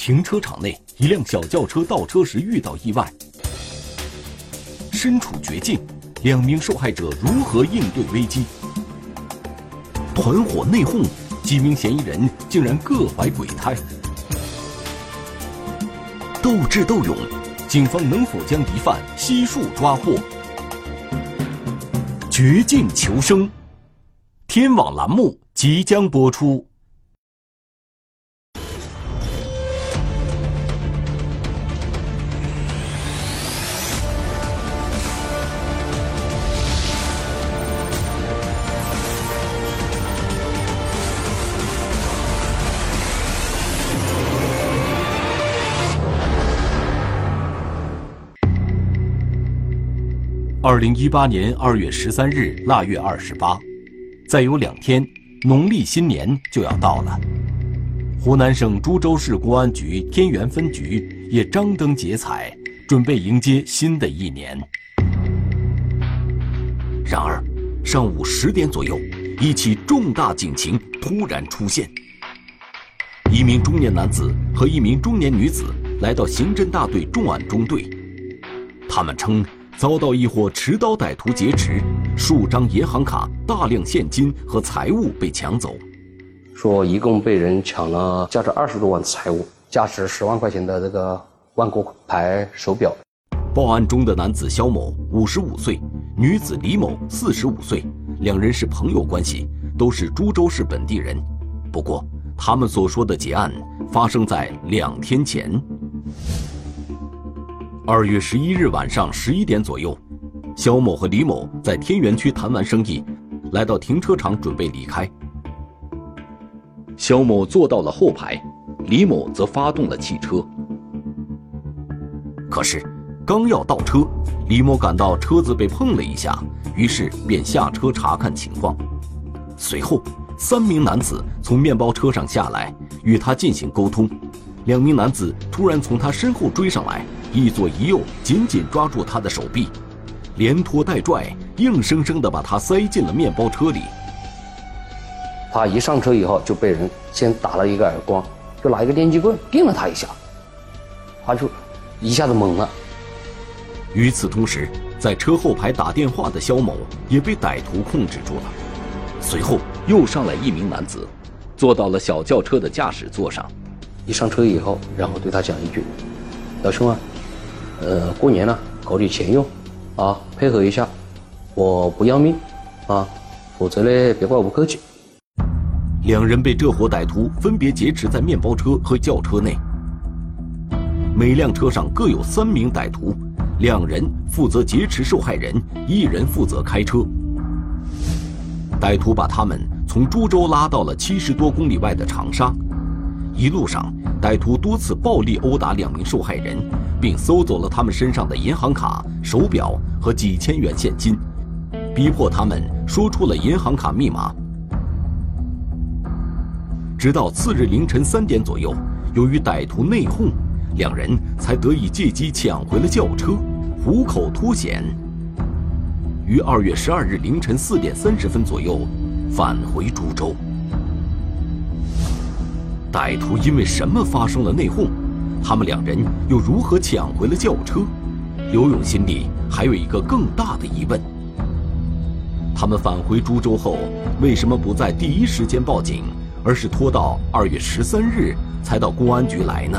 停车场内，一辆小轿车倒车时遇到意外，身处绝境，两名受害者如何应对危机？团伙内讧，几名嫌疑人竟然各怀鬼胎。斗智斗勇，警方能否将疑犯悉数抓获？绝境求生，天网栏目即将播出。二零一八年二月十三日腊月二十八，再有两天，农历新年就要到了。湖南省株洲市公安局天元分局也张灯结彩，准备迎接新的一年。然而，上午十点左右，一起重大警情突然出现：一名中年男子和一名中年女子来到刑侦大队重案中队，他们称。遭到一伙持刀歹徒劫持，数张银行卡、大量现金和财物被抢走。说一共被人抢了价值二十多万的财物，价值十万块钱的这个万国牌手表。报案中的男子肖某五十五岁，女子李某四十五岁，两人是朋友关系，都是株洲市本地人。不过，他们所说的劫案发生在两天前。二月十一日晚上十一点左右，肖某和李某在天元区谈完生意，来到停车场准备离开。肖某坐到了后排，李某则发动了汽车。可是，刚要倒车，李某感到车子被碰了一下，于是便下车查看情况。随后，三名男子从面包车上下来，与他进行沟通。两名男子突然从他身后追上来。一左一右，紧紧抓住他的手臂，连拖带拽，硬生生地把他塞进了面包车里。他一上车以后，就被人先打了一个耳光，就拿一个电击棍电了他一下，他就一下子懵了。与此同时，在车后排打电话的肖某也被歹徒控制住了。随后又上来一名男子，坐到了小轿车的驾驶座上。一上车以后，然后对他讲一句：“老兄啊。”呃，过年了，搞点钱用，啊，配合一下，我不要命，啊，否则呢，别怪我不客气。两人被这伙歹徒分别劫持在面包车和轿车内，每辆车上各有三名歹徒，两人负责劫持受害人，一人负责开车。歹徒把他们从株洲拉到了七十多公里外的长沙，一路上，歹徒多次暴力殴打两名受害人。并搜走了他们身上的银行卡、手表和几千元现金，逼迫他们说出了银行卡密码。直到次日凌晨三点左右，由于歹徒内讧，两人才得以借机抢回了轿车，虎口脱险。于二月十二日凌晨四点三十分左右返回株洲。歹徒因为什么发生了内讧？他们两人又如何抢回了轿车？刘勇心里还有一个更大的疑问：他们返回株洲后，为什么不在第一时间报警，而是拖到二月十三日才到公安局来呢？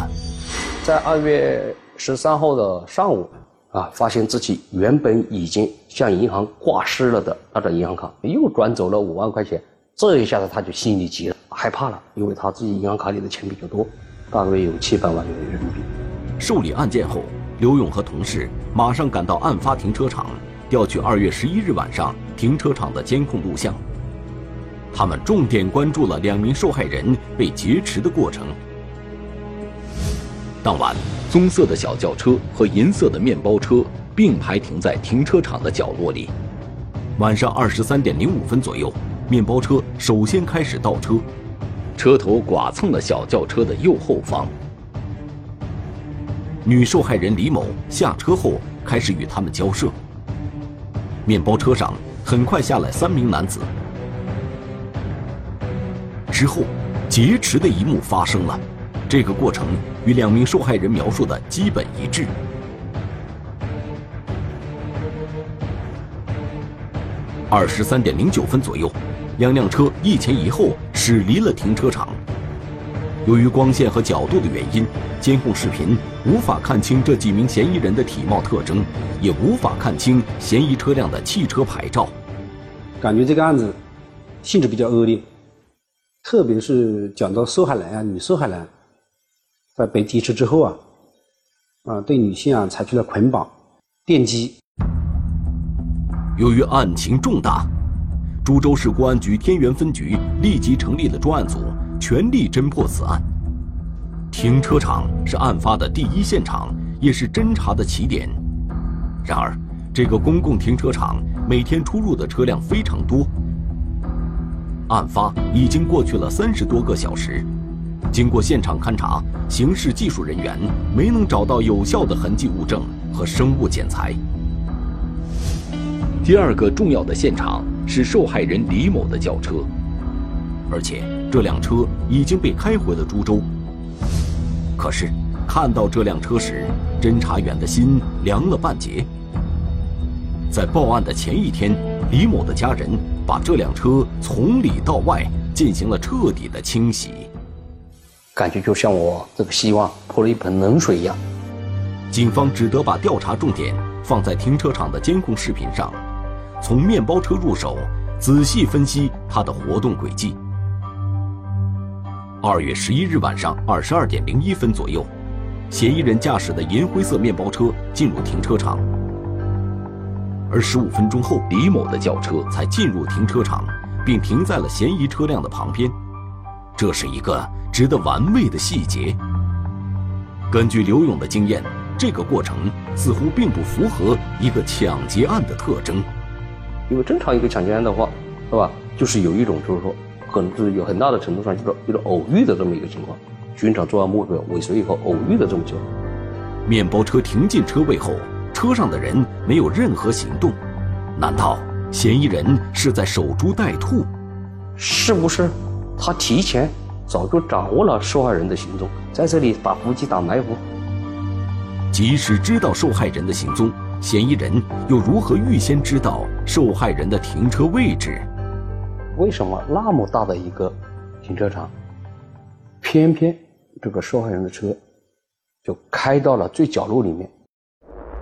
在二月十三号的上午，啊，发现自己原本已经向银行挂失了的那张银行卡又转走了五万块钱，这一下子他就心里急了，害怕了，因为他自己银行卡里的钱比较多。大约有七百万元人民币。受理案件后，刘勇和同事马上赶到案发停车场，调取二月十一日晚上停车场的监控录像。他们重点关注了两名受害人被劫持的过程。当晚，棕色的小轿车和银色的面包车并排停在停车场的角落里。晚上二十三点零五分左右，面包车首先开始倒车。车头剐蹭了小轿车的右后方。女受害人李某下车后开始与他们交涉。面包车上很快下来三名男子。之后，劫持的一幕发生了，这个过程与两名受害人描述的基本一致。二十三点零九分左右，两辆车一前一后驶离了停车场。由于光线和角度的原因，监控视频无法看清这几名嫌疑人的体貌特征，也无法看清嫌疑车辆的汽车牌照。感觉这个案子性质比较恶劣，特别是讲到受害人啊，女受害人在被劫持之后啊，啊，对女性啊采取了捆绑、电击。由于案情重大，株洲市公安局天元分局立即成立了专案组，全力侦破此案。停车场是案发的第一现场，也是侦查的起点。然而，这个公共停车场每天出入的车辆非常多。案发已经过去了三十多个小时，经过现场勘查，刑事技术人员没能找到有效的痕迹物证和生物检材。第二个重要的现场是受害人李某的轿车，而且这辆车已经被开回了株洲。可是，看到这辆车时，侦查员的心凉了半截。在报案的前一天，李某的家人把这辆车从里到外进行了彻底的清洗，感觉就像我这个希望泼了一盆冷水一样。警方只得把调查重点放在停车场的监控视频上。从面包车入手，仔细分析他的活动轨迹。二月十一日晚上二十二点零一分左右，嫌疑人驾驶的银灰色面包车进入停车场，而十五分钟后，李某的轿车才进入停车场，并停在了嫌疑车辆的旁边。这是一个值得玩味的细节。根据刘勇的经验，这个过程似乎并不符合一个抢劫案的特征。因为正常一个抢劫案的话，是吧？就是有一种，就是说，可能是有很大的程度上就是一种偶遇的这么一个情况，寻找作案目标尾随以后偶遇的这么情况。面包车停进车位后，车上的人没有任何行动，难道嫌疑人是在守株待兔？是不是他提前早就掌握了受害人的行踪，在这里打伏击、打埋伏？即使知道受害人的行踪。嫌疑人又如何预先知道受害人的停车位置？为什么那么大的一个停车场，偏偏这个受害人的车就开到了最角落里面？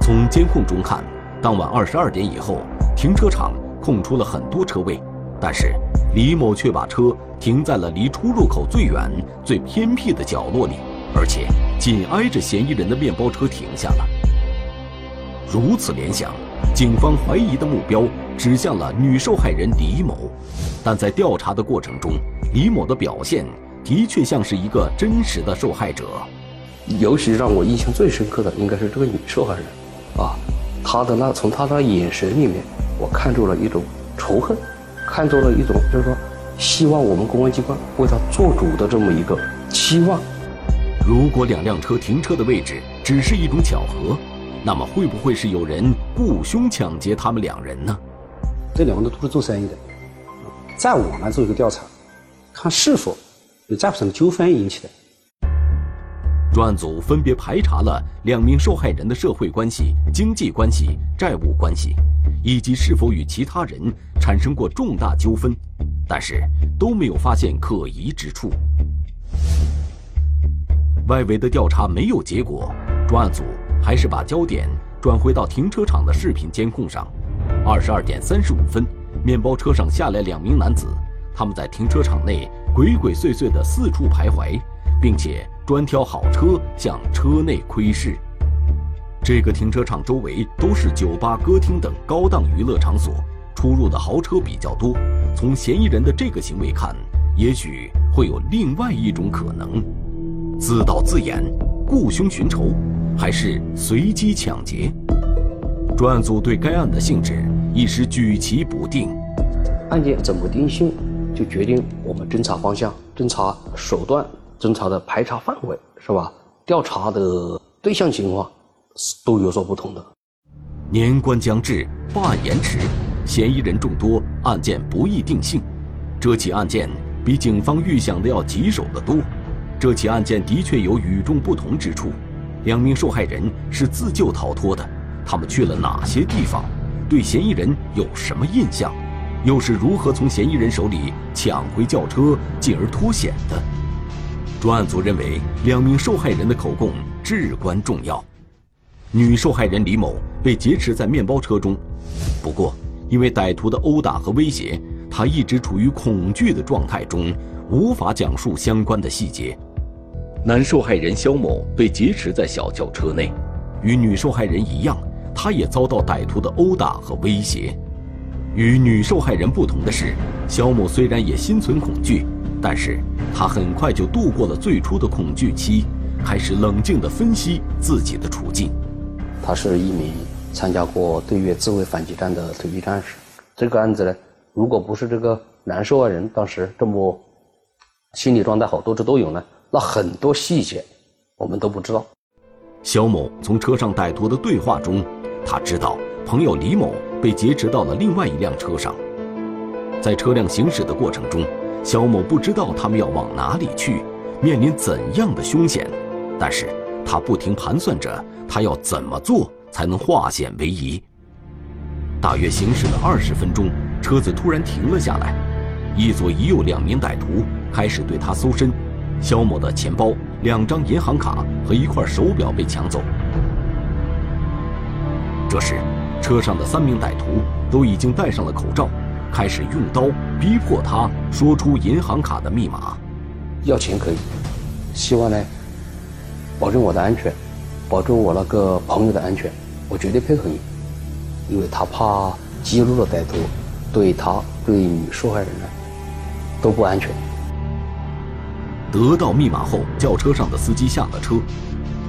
从监控中看，当晚二十二点以后，停车场空出了很多车位，但是李某却把车停在了离出入口最远、最偏僻的角落里，而且紧挨着嫌疑人的面包车停下了。如此联想，警方怀疑的目标指向了女受害人李某，但在调查的过程中，李某的表现的确像是一个真实的受害者。尤其让我印象最深刻的应该是这个女受害人，啊，她的那从她的眼神里面，我看出了一种仇恨，看出了一种就是说希望我们公安机关为她做主的这么一个期望。如果两辆车停车的位置只是一种巧合。那么会不会是有人雇凶抢劫他们两人呢？这两个人都是做生意的，在我们做一个调查，看是否有债务上的纠纷引起的。专案组分别排查了两名受害人的社会关系、经济关系、债务关系，以及是否与其他人产生过重大纠纷，但是都没有发现可疑之处。外围的调查没有结果，专案组。还是把焦点转回到停车场的视频监控上。二十二点三十五分，面包车上下来两名男子，他们在停车场内鬼鬼祟祟地四处徘徊，并且专挑好车向车内窥视。这个停车场周围都是酒吧、歌厅等高档娱乐场所，出入的豪车比较多。从嫌疑人的这个行为看，也许会有另外一种可能：自导自演、雇凶寻仇。还是随机抢劫？专案组对该案的性质一时举棋不定。案件怎么定性，就决定我们侦查方向、侦查手段、侦查的排查范围，是吧？调查的对象情况都有所不同的。年关将至，办案延迟，嫌疑人众多，案件不易定性。这起案件比警方预想的要棘手得多。这起案件的确有与众不同之处。两名受害人是自救逃脱的，他们去了哪些地方？对嫌疑人有什么印象？又是如何从嫌疑人手里抢回轿车，进而脱险的？专案组认为，两名受害人的口供至关重要。女受害人李某被劫持在面包车中，不过因为歹徒的殴打和威胁，她一直处于恐惧的状态中，无法讲述相关的细节。男受害人肖某被劫持在小轿车内，与女受害人一样，他也遭到歹徒的殴打和威胁。与女受害人不同的是，肖某虽然也心存恐惧。但是他很快就度过了最初的恐惧期，开始冷静地分析自己的处境。他是一名参加过对越自卫反击战的退役战士。这个案子呢，如果不是这个男受害人当时这么心理状态好、多智多勇呢，那很多细节我们都不知道。肖某从车上歹徒的对话中，他知道朋友李某被劫持到了另外一辆车上，在车辆行驶的过程中。肖某不知道他们要往哪里去，面临怎样的凶险，但是他不停盘算着他要怎么做才能化险为夷。大约行驶了二十分钟，车子突然停了下来，一左一右两名歹徒开始对他搜身，肖某的钱包、两张银行卡和一块手表被抢走。这时，车上的三名歹徒都已经戴上了口罩。开始用刀逼迫他说出银行卡的密码，要钱可以，希望呢，保证我的安全，保证我那个朋友的安全，我绝对配合你，因为他怕激怒了歹徒，对他对受害人呢都不安全。得到密码后，轿车上的司机下了车，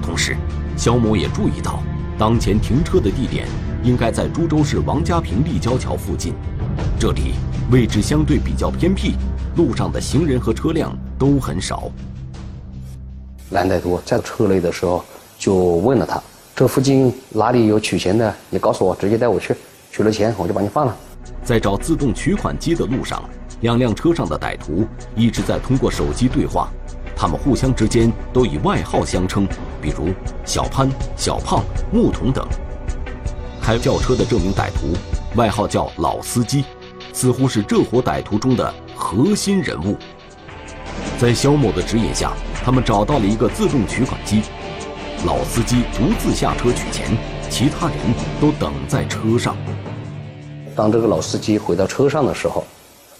同时，肖某也注意到，当前停车的地点应该在株洲市王家坪立交桥附近。这里位置相对比较偏僻，路上的行人和车辆都很少。蓝歹徒在车内的时候就问了他：“这附近哪里有取钱的？你告诉我，直接带我去，取了钱我就把你放了。”在找自动取款机的路上，两辆车上的歹徒一直在通过手机对话，他们互相之间都以外号相称，比如小潘、小胖、木桶等。开轿车的这名歹徒外号叫老司机。似乎是这伙歹徒中的核心人物。在肖某的指引下，他们找到了一个自动取款机。老司机独自下车取钱，其他人都等在车上。当这个老司机回到车上的时候，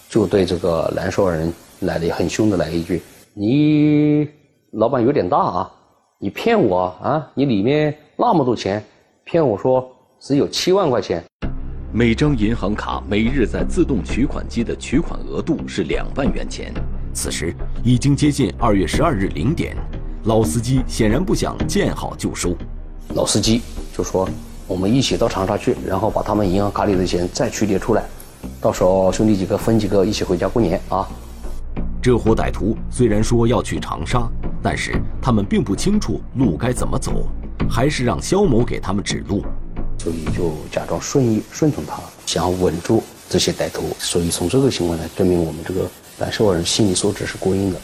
就对这个男受害人来了很凶的来一句：“你老板有点大啊，你骗我啊？你里面那么多钱，骗我说只有七万块钱。”每张银行卡每日在自动取款机的取款额度是两万元钱。此时已经接近二月十二日零点，老司机显然不想见好就收。老司机就说：“我们一起到长沙去，然后把他们银行卡里的钱再取点出来，到时候兄弟几个分几个一起回家过年啊。”这伙歹徒虽然说要去长沙，但是他们并不清楚路该怎么走，还是让肖某给他们指路。所以就假装顺意顺从他，想要稳住这些歹徒。所以从这个情况来证明，我们这个男受害人心理素质是过硬的。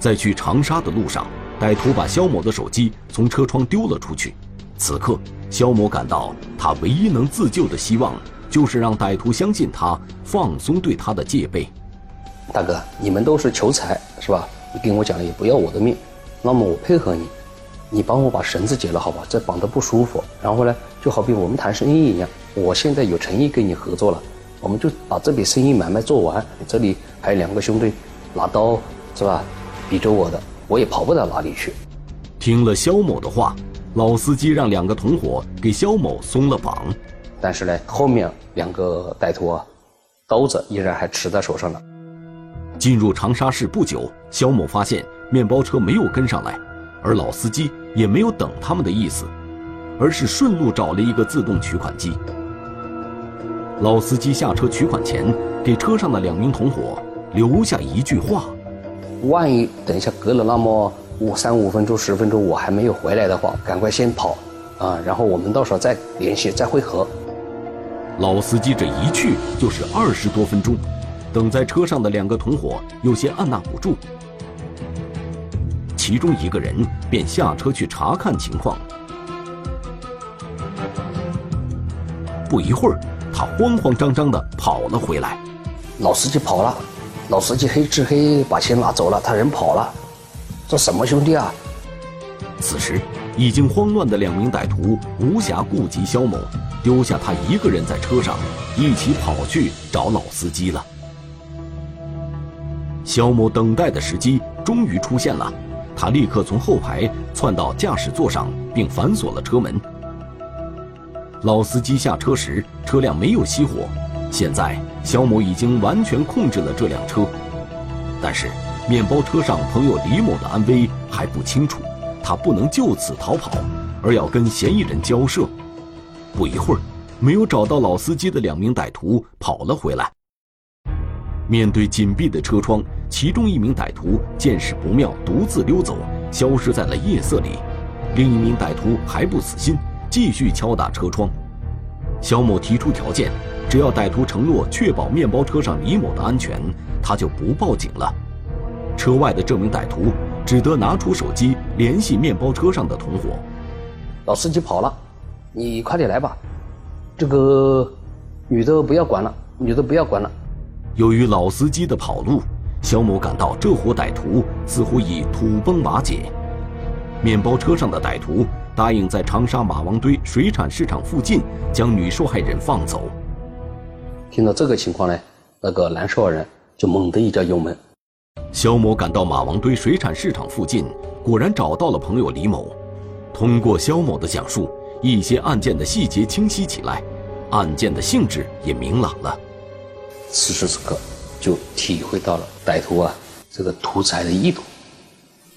在去长沙的路上，歹徒把肖某的手机从车窗丢了出去。此刻，肖某感到他唯一能自救的希望，就是让歹徒相信他，放松对他的戒备。大哥，你们都是求财是吧？你跟我讲了也不要我的命，那么我配合你。你帮我把绳子解了，好吧？这绑得不舒服。然后呢，就好比我们谈生意一样，我现在有诚意跟你合作了，我们就把这笔生意买卖做完。这里还有两个兄弟拿刀，是吧？比着我的，我也跑不到哪里去。听了肖某的话，老司机让两个同伙给肖某松了绑。但是呢，后面两个歹徒啊，刀子依然还持在手上呢。进入长沙市不久，肖某发现面包车没有跟上来，而老司机。也没有等他们的意思，而是顺路找了一个自动取款机。老司机下车取款前，给车上的两名同伙留下一句话：“万一等一下隔了那么五三五分钟、十分钟，我还没有回来的话，赶快先跑，啊，然后我们到时候再联系、再会合。”老司机这一去就是二十多分钟，等在车上的两个同伙有些按捺不住。其中一个人便下车去查看情况。不一会儿，他慌慌张张的跑了回来。老司机跑了，老司机黑吃黑把钱拿走了，他人跑了，这什么兄弟啊？此时，已经慌乱的两名歹徒无暇顾及肖某，丢下他一个人在车上，一起跑去找老司机了。肖某等待的时机终于出现了，他立刻从后排窜到驾驶座上，并反锁了车门。老司机下车时，车辆没有熄火。现在，肖某已经完全控制了这辆车，但是面包车上朋友李某的安危还不清楚，他不能就此逃跑，而要跟嫌疑人交涉。不一会儿，没有找到老司机的两名歹徒跑了回来。面对紧闭的车窗，其中一名歹徒见势不妙，独自溜走，消失在了夜色里。另一名歹徒还不死心，继续敲打车窗。肖某提出条件，只要歹徒承诺确保面包车上李某的安全，他就不报警了。车外的这名歹徒只得拿出手机联系面包车上的同伙。老司机跑了，你快点来吧。这个女的不要管了，女的不要管了。由于老司机的跑路，肖某感到这伙歹徒似乎已土崩瓦解。面包车上的歹徒答应在长沙马王堆水产市场附近将女受害人放走。听到这个情况呢，那个男受害人就猛地一脚油门。肖某赶到马王堆水产市场附近，果然找到了朋友李某。通过肖某的讲述，一些案件的细节清晰起来，案件的性质也明朗了。此时此刻，就体会到了歹徒啊这个图财的意图，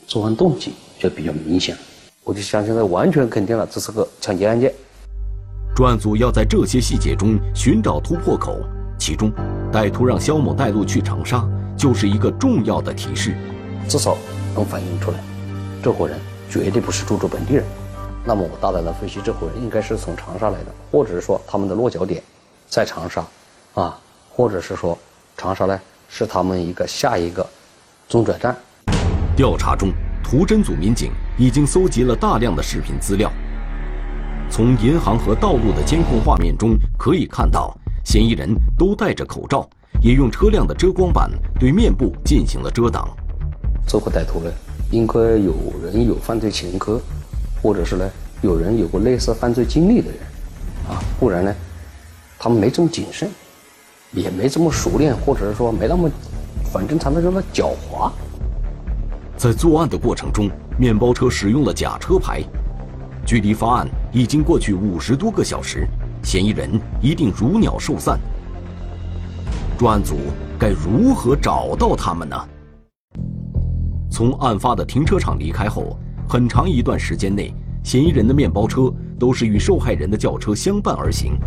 作案动机就比较明显。我就相信他完全肯定了这是个抢劫案件。专案组要在这些细节中寻找突破口，其中，歹徒让肖某带路去长沙，就是一个重要的提示，至少能反映出来，这伙人绝对不是驻驻本地人。那么我大胆的分析，这伙人应该是从长沙来的，或者是说他们的落脚点在长沙，啊。或者是说，长沙呢是他们一个下一个中转站。调查中，图侦组民警已经搜集了大量的视频资料。从银行和道路的监控画面中可以看到，嫌疑人都戴着口罩，也用车辆的遮光板对面部进行了遮挡。这伙歹徒呢，应该有人有犯罪前科，或者是呢有人有过类似犯罪经历的人，啊，不然呢，他们没这么谨慎。也没这么熟练，或者是说没那么，反正他们那么狡猾。在作案的过程中，面包车使用了假车牌。距离发案已经过去五十多个小时，嫌疑人一定如鸟兽散。专案组该如何找到他们呢？从案发的停车场离开后，很长一段时间内，嫌疑人的面包车都是与受害人的轿车相伴而行。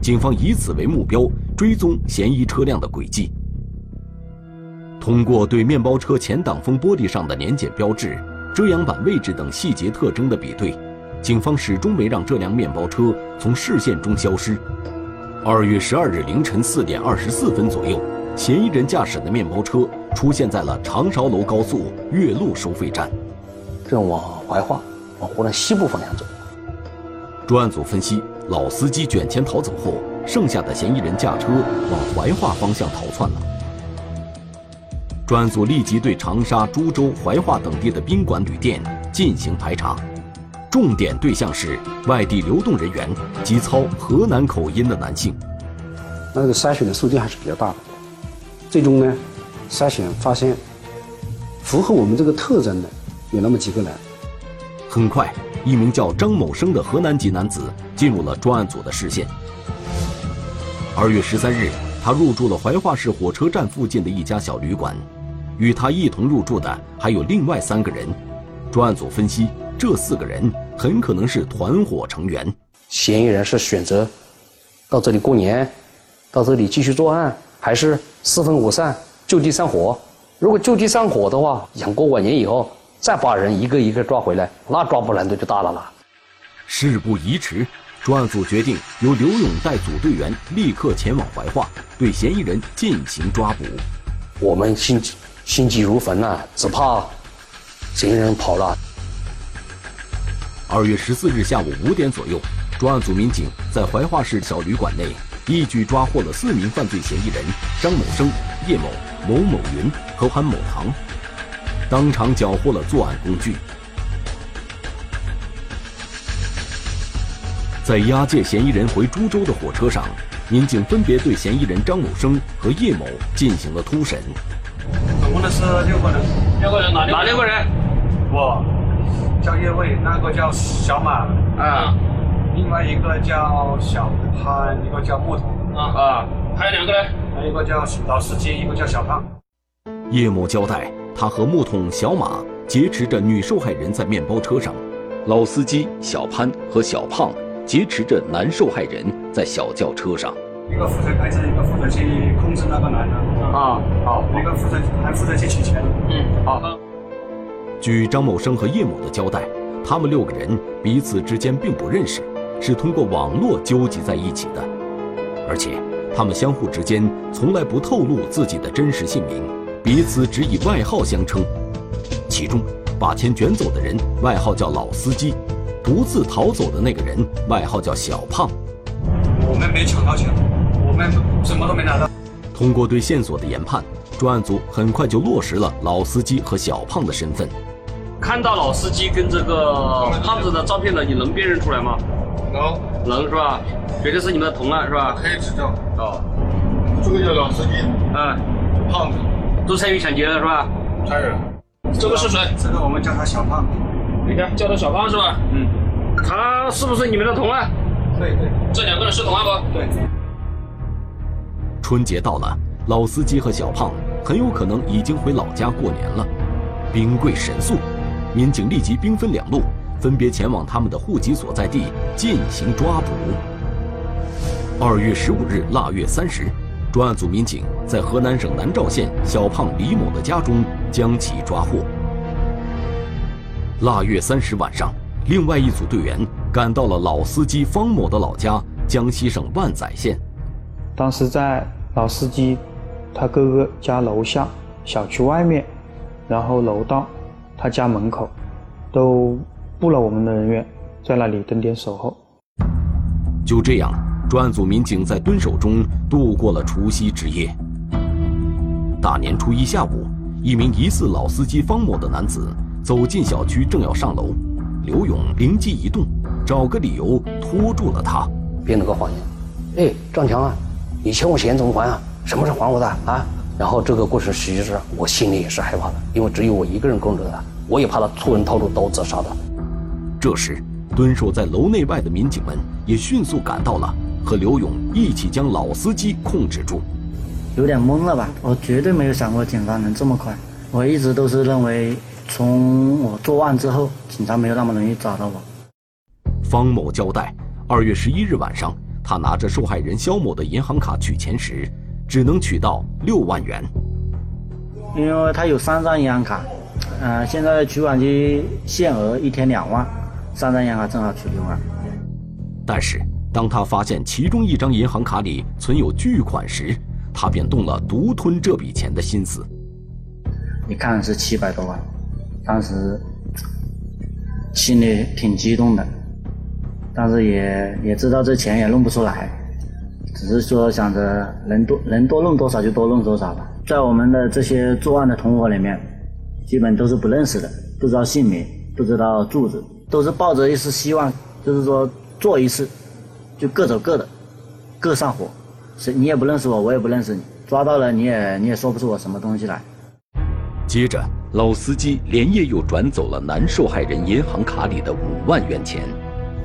警方以此为目标。追踪嫌疑车辆的轨迹，通过对面包车前挡风玻璃上的年检标志、遮阳板位置等细节特征的比对，警方始终没让这辆面包车从视线中消失。二月十二日凌晨四点二十四分左右，嫌疑人驾驶的面包车出现在了长韶楼高速岳麓收费站，正往怀化、往湖南西部方向走。专案组分析，老司机卷钱逃走后。剩下的嫌疑人驾车往怀化方向逃窜了。专案组立即对长沙、株洲、怀化等地的宾馆、旅店进行排查，重点对象是外地流动人员及操河南口音的男性。那个筛选的数据还是比较大的，最终呢，筛选发现符合我们这个特征的有那么几个人。很快，一名叫张某生的河南籍男子进入了专案组的视线。二月十三日，他入住了怀化市火车站附近的一家小旅馆，与他一同入住的还有另外三个人。专案组分析，这四个人很可能是团伙成员。嫌疑人是选择到这里过年，到这里继续作案，还是四分五散就地散伙？如果就地散伙的话，想过完年以后再把人一个一个抓回来，那抓捕难度就大了啦。事不宜迟。专案组决定由刘勇带组队员立刻前往怀化，对嫌疑人进行抓捕。我们心心急如焚呐，只怕嫌疑人跑了。二月十四日下午五点左右，专案组民警在怀化市小旅馆内一举抓获了四名犯罪嫌疑人张某生、叶某、某某云和韩某堂，当场缴获了作案工具。在押解嫌疑人回株洲的火车上，民警分别对嫌疑人张某生和叶某进行了突审。总共的是六个人，六个人哪哪六个人？我叫叶卫，那个叫小马，啊另外一个叫小潘，一个叫木头，啊啊！还有两个呢，还有一个叫老司机，一个叫小胖。叶某交代，他和木桶小马劫持着女受害人在面包车上，老司机小潘和小胖劫持着男受害人在小轿车上。一个负责开车，一个负责去控制那个男的，啊，好，一个负责还负责去取钱。嗯，好。据张某生和叶某的交代，他们六个人彼此之间并不认识，是通过网络纠集在一起的，而且他们相互之间从来不透露自己的真实姓名，彼此只以外号相称。其中，把钱卷走的人外号叫老司机，独自逃走的那个人外号叫小胖。我们没抢到钱，我们什么都没拿到。通过对线索的研判，专案组很快就落实了老司机和小胖的身份。看到老司机跟这个胖子的照片了，你能辨认出来吗？能能是吧？绝对是你们的同案是吧？可以指证。哦，这个叫老司机，嗯，胖子，都参与抢劫了是吧？参与了。这个是谁？这个我们叫他小胖。你看，叫他小胖是吧？嗯，他是不是你们的同案？对对这两个人是同案不？对。春节到了，老司机和小胖很有可能已经回老家过年了。兵贵神速，民警立即兵分两路，分别前往他们的户籍所在地进行抓捕。二月十五日腊月三十，专案组民警在河南省南召县小胖李某的家中将其抓获。腊月三十晚上，另外一组队员赶到了老司机方某的老家江西省万载县。当时在老司机他哥哥家楼下小区外面，然后楼道他家门口，都布了我们的人员在那里蹲点守候。就这样，专案组民警在蹲守中度过了除夕之夜。大年初一下午，一名疑似老司机方某的男子走进小区，正要上楼，刘勇灵机一动，找个理由拖住了他，编了个谎言。哎，张强啊，你欠我钱怎么还啊？什么时候还我的啊？然后这个过程实际上我心里也是害怕的，因为只有我一个人供着他，我也怕他突然掏出刀子杀的。这时，蹲守在楼内外的民警们也迅速赶到了，和刘勇一起将老司机控制住。有点懵了吧？我绝对没有想过警察能这么快。我一直都是认为，从我作案之后，警察没有那么容易找到我。方某交代，二月十一日晚上，他拿着受害人肖某的银行卡取钱时，只能取到六万元。因为他有三张银行卡，呃，现在取款机限额一天两万，三张银行卡正好取六万。但是，当他发现其中一张银行卡里存有巨款时，他便动了独吞这笔钱的心思。一看是七百多万，当时心里挺激动的，但是也也知道这钱也弄不出来，只是说想着能多能多弄多少就多弄多少吧。在我们的这些作案的同伙里面，基本都是不认识的，不知道姓名，不知道住址，都是抱着一丝希望，就是说做一次就各走各的，各上火。谁你也不认识我，我也不认识你，抓到了你也你也说不出我什么东西来。接着，老司机连夜又转走了男受害人银行卡里的五万元钱。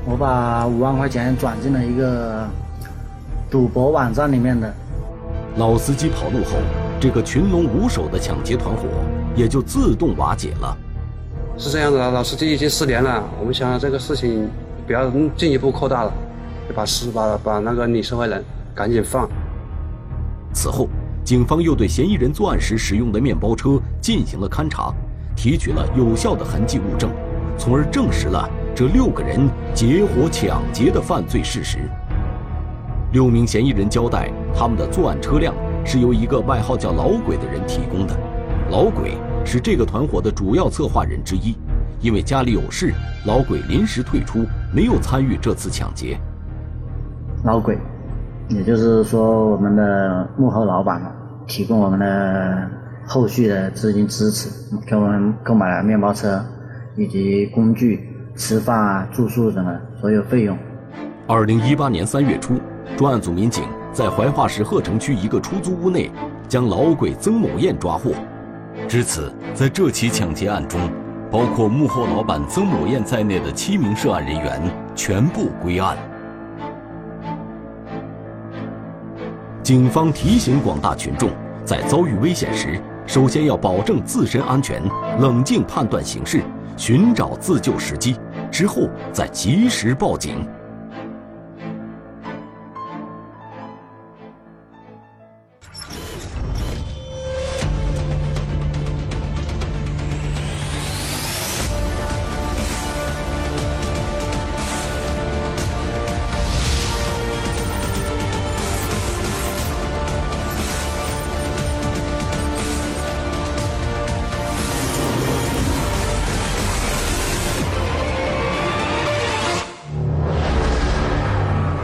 我把五万块钱转进了一个赌博网站里面的。老司机跑路后，这个群龙无首的抢劫团伙也就自动瓦解了。是这样的，老司机已经失联了，我们想想这个事情不要进一步扩大了，就把尸把把那个女受害人赶紧放。此后，警方又对嫌疑人作案时使用的面包车进行了勘查，提取了有效的痕迹物证，从而证实了这六个人结伙抢劫的犯罪事实。六名嫌疑人交代，他们的作案车辆是由一个外号叫“老鬼”的人提供的，老鬼是这个团伙的主要策划人之一。因为家里有事，老鬼临时退出，没有参与这次抢劫。老鬼，也就是说我们的幕后老板提供我们的后续的资金支持，给我们购买了面包车以及工具、吃饭啊、住宿什么所有费用。二零一八年三月初，专案组民警在怀化市鹤城区一个出租屋内将老鬼曾某艳抓获。至此，在这起抢劫案中，包括幕后老板曾某艳在内的七名涉案人员全部归案。警方提醒广大群众，在遭遇危险时，首先要保证自身安全，冷静判断形势，寻找自救时机，之后再及时报警。